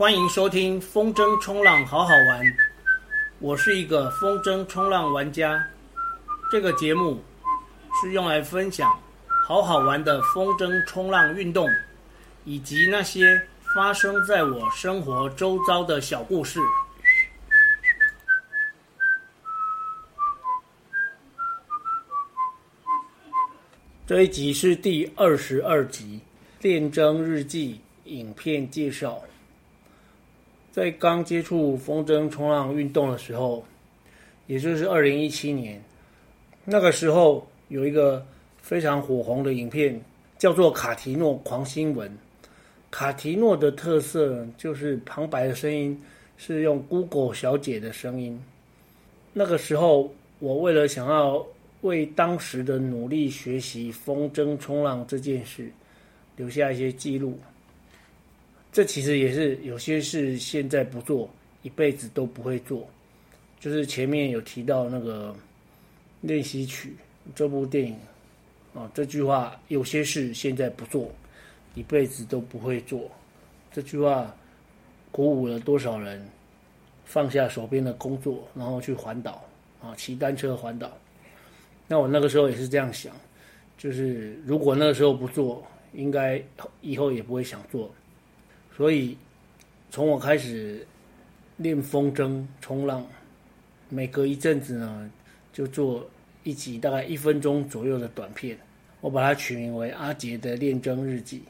欢迎收听风筝冲浪好好玩，我是一个风筝冲浪玩家。这个节目是用来分享好好玩的风筝冲浪运动，以及那些发生在我生活周遭的小故事。这一集是第二十二集练筝日记影片介绍。在刚接触风筝冲浪运动的时候，也就是二零一七年，那个时候有一个非常火红的影片，叫做《卡提诺狂新闻》。卡提诺的特色就是旁白的声音是用 Google 小姐的声音。那个时候，我为了想要为当时的努力学习风筝冲浪这件事留下一些记录，这其实也是有些事现在不做，一辈子都不会做。就是前面有提到那个练习曲这部电影啊，这句话有些事现在不做，一辈子都不会做。这句话鼓舞了多少人放下手边的工作，然后去环岛啊，骑单车环岛。那我那个时候也是这样想，就是如果那个时候不做，应该以后也不会想做。所以从我开始练风筝冲浪，每隔一阵子呢，就做一集大概一分钟左右的短片，我把它取名为阿杰的练筝日记，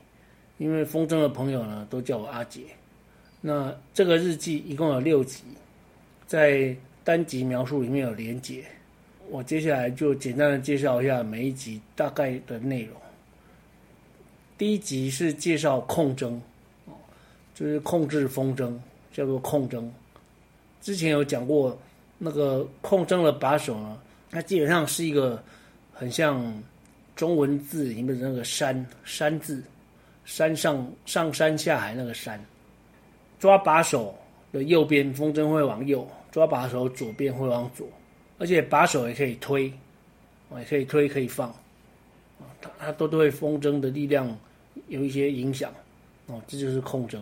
因为风筝的朋友呢都叫我阿杰。那这个日记一共有六集，在单集描述里面有连结。我接下来就简单的介绍一下每一集大概的内容。第一集是介绍控筝，就是控制风筝，叫做控筝。之前有讲过，那个控筝的把手呢，它基本上是一个很像中文字里面的那个山山字，山上上山下海那个山。抓把手的右边，风筝会往右；抓把手左边会往左。而且把手也可以推，也可以推，可以放，啊，它它都对风筝的力量有一些影响，哦，这就是控筝。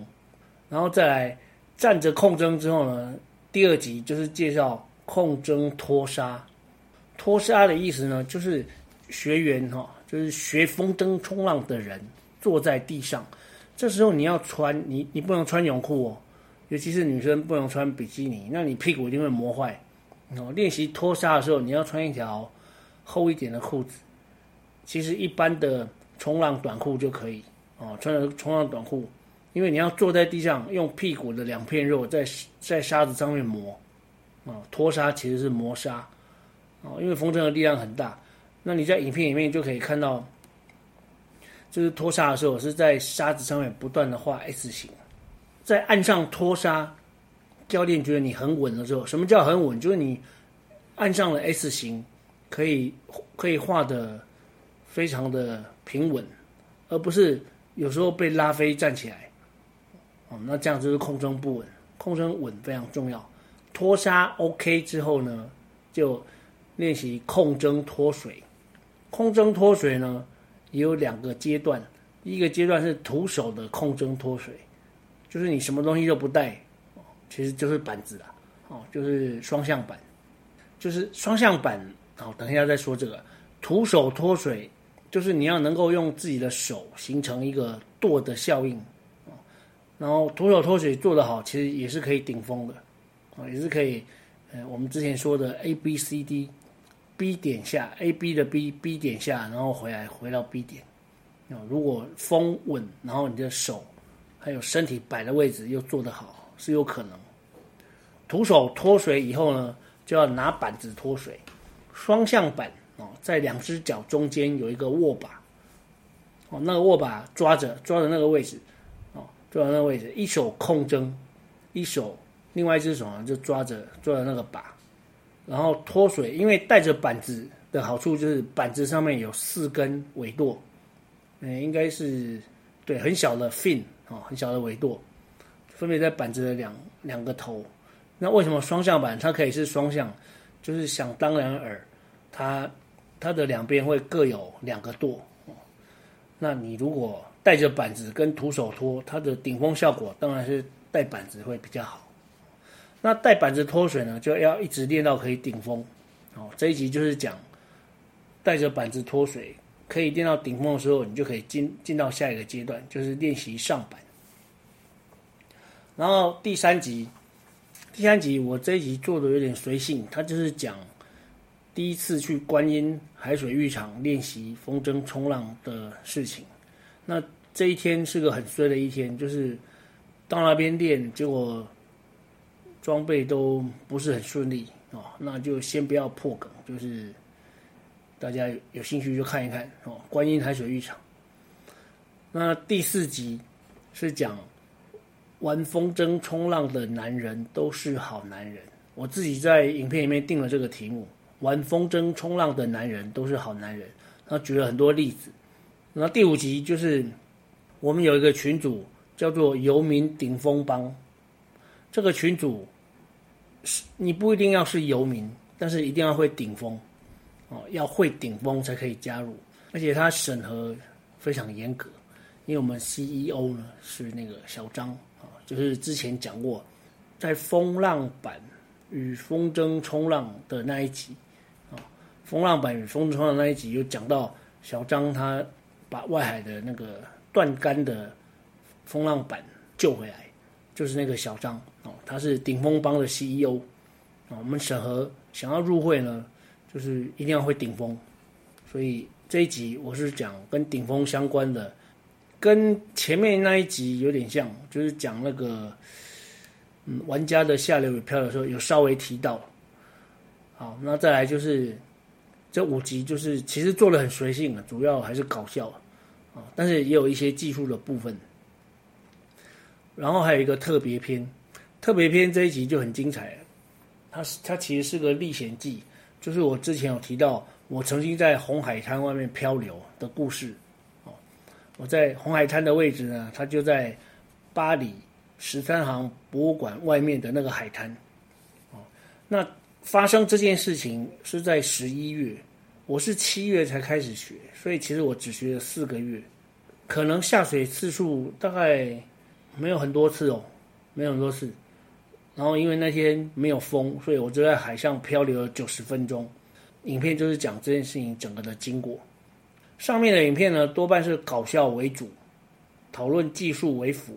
然后再来站着控针之后呢，第二集就是介绍控针拖沙。拖沙的意思呢，就是学员哈，就是学风筝冲浪的人坐在地上，这时候你要穿你你不能穿泳裤哦，尤其是女生不能穿比基尼，那你屁股一定会磨坏。哦，练习拖沙的时候，你要穿一条厚一点的裤子。其实一般的冲浪短裤就可以哦，穿着冲浪短裤，因为你要坐在地上，用屁股的两片肉在在沙子上面磨。哦，拖沙其实是磨沙。哦，因为风筝的力量很大。那你在影片里面就可以看到，就是拖沙的时候是在沙子上面不断的画 S 型，在岸上拖沙。教练觉得你很稳的时候，什么叫很稳？就是你按上了 S 型，可以可以画的非常的平稳，而不是有时候被拉飞站起来。哦，那这样就是控筝不稳，控筝稳非常重要。拖沙 OK 之后呢，就练习控针脱水。控针脱水呢，也有两个阶段，一个阶段是徒手的控针脱水，就是你什么东西都不带。其实就是板子啦，哦，就是双向板，就是双向板。好，等一下再说这个。徒手脱水，就是你要能够用自己的手形成一个舵的效应，然后徒手脱水做得好，其实也是可以顶风的，啊，也是可以。呃，我们之前说的 A B C D，B 点下 A B 的 B，B 点下，然后回来回到 B 点。啊，如果风稳，然后你的手还有身体摆的位置又做得好。是有可能，徒手脱水以后呢，就要拿板子脱水。双向板哦，在两只脚中间有一个握把，哦，那个握把抓着抓着那个位置，坐在那个位置，一手控针，一手另外一只手呢就抓着抓着那个把，然后脱水。因为带着板子的好处就是板子上面有四根尾舵，嗯，应该是对很小的 fin 哦，很小的尾舵。分别在板子的两两个头，那为什么双向板它可以是双向？就是想当然耳，它它的两边会各有两个舵。那你如果带着板子跟徒手拖，它的顶风效果当然是带板子会比较好。那带板子脱水呢，就要一直练到可以顶风。哦，这一集就是讲带着板子脱水可以练到顶风的时候，你就可以进进到下一个阶段，就是练习上板。然后第三集，第三集我这一集做的有点随性，它就是讲第一次去观音海水浴场练习风筝冲浪的事情。那这一天是个很衰的一天，就是到那边练，结果。装备都不是很顺利哦，那就先不要破梗，就是大家有兴趣就看一看哦。观音海水浴场，那第四集是讲玩风筝冲浪的男人都是好男人。我自己在影片里面定了这个题目：玩风筝冲浪的男人都是好男人。他举了很多例子。那第五集就是我们有一个群组叫做游民顶峰帮，这个群组。你不一定要是游民，但是一定要会顶峰，哦，要会顶峰才可以加入。而且他审核非常严格，因为我们 CEO 呢是那个小张啊，就是之前讲过，在风浪板与风筝冲浪的那一集啊，风浪板与风筝冲浪那一集有讲到小张他把外海的那个断杆的风浪板救回来。就是那个小张哦，他是顶峰帮的 CEO 啊。我们审核想要入会呢，就是一定要会顶峰。所以这一集我是讲跟顶峰相关的，跟前面那一集有点像，就是讲那个嗯玩家的下流与漂的时候有稍微提到。好，那再来就是这五集就是其实做的很随性啊，主要还是搞笑啊，但是也有一些技术的部分。然后还有一个特别篇，特别篇这一集就很精彩。它是它其实是个历险记，就是我之前有提到，我曾经在红海滩外面漂流的故事。哦，我在红海滩的位置呢，它就在巴黎十三行博物馆外面的那个海滩。哦，那发生这件事情是在十一月，我是七月才开始学，所以其实我只学了四个月，可能下水次数大概。没有很多次哦，没有很多次。然后因为那天没有风，所以我就在海上漂流了九十分钟。影片就是讲这件事情整个的经过。上面的影片呢，多半是搞笑为主，讨论技术为辅。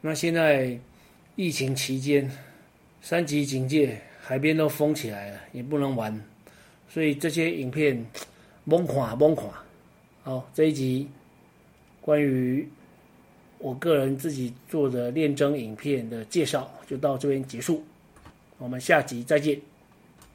那现在疫情期间，三级警戒，海边都封起来了，也不能玩，所以这些影片猛垮猛垮。好，这一集关于。我个人自己做的练真影片的介绍就到这边结束，我们下集再见。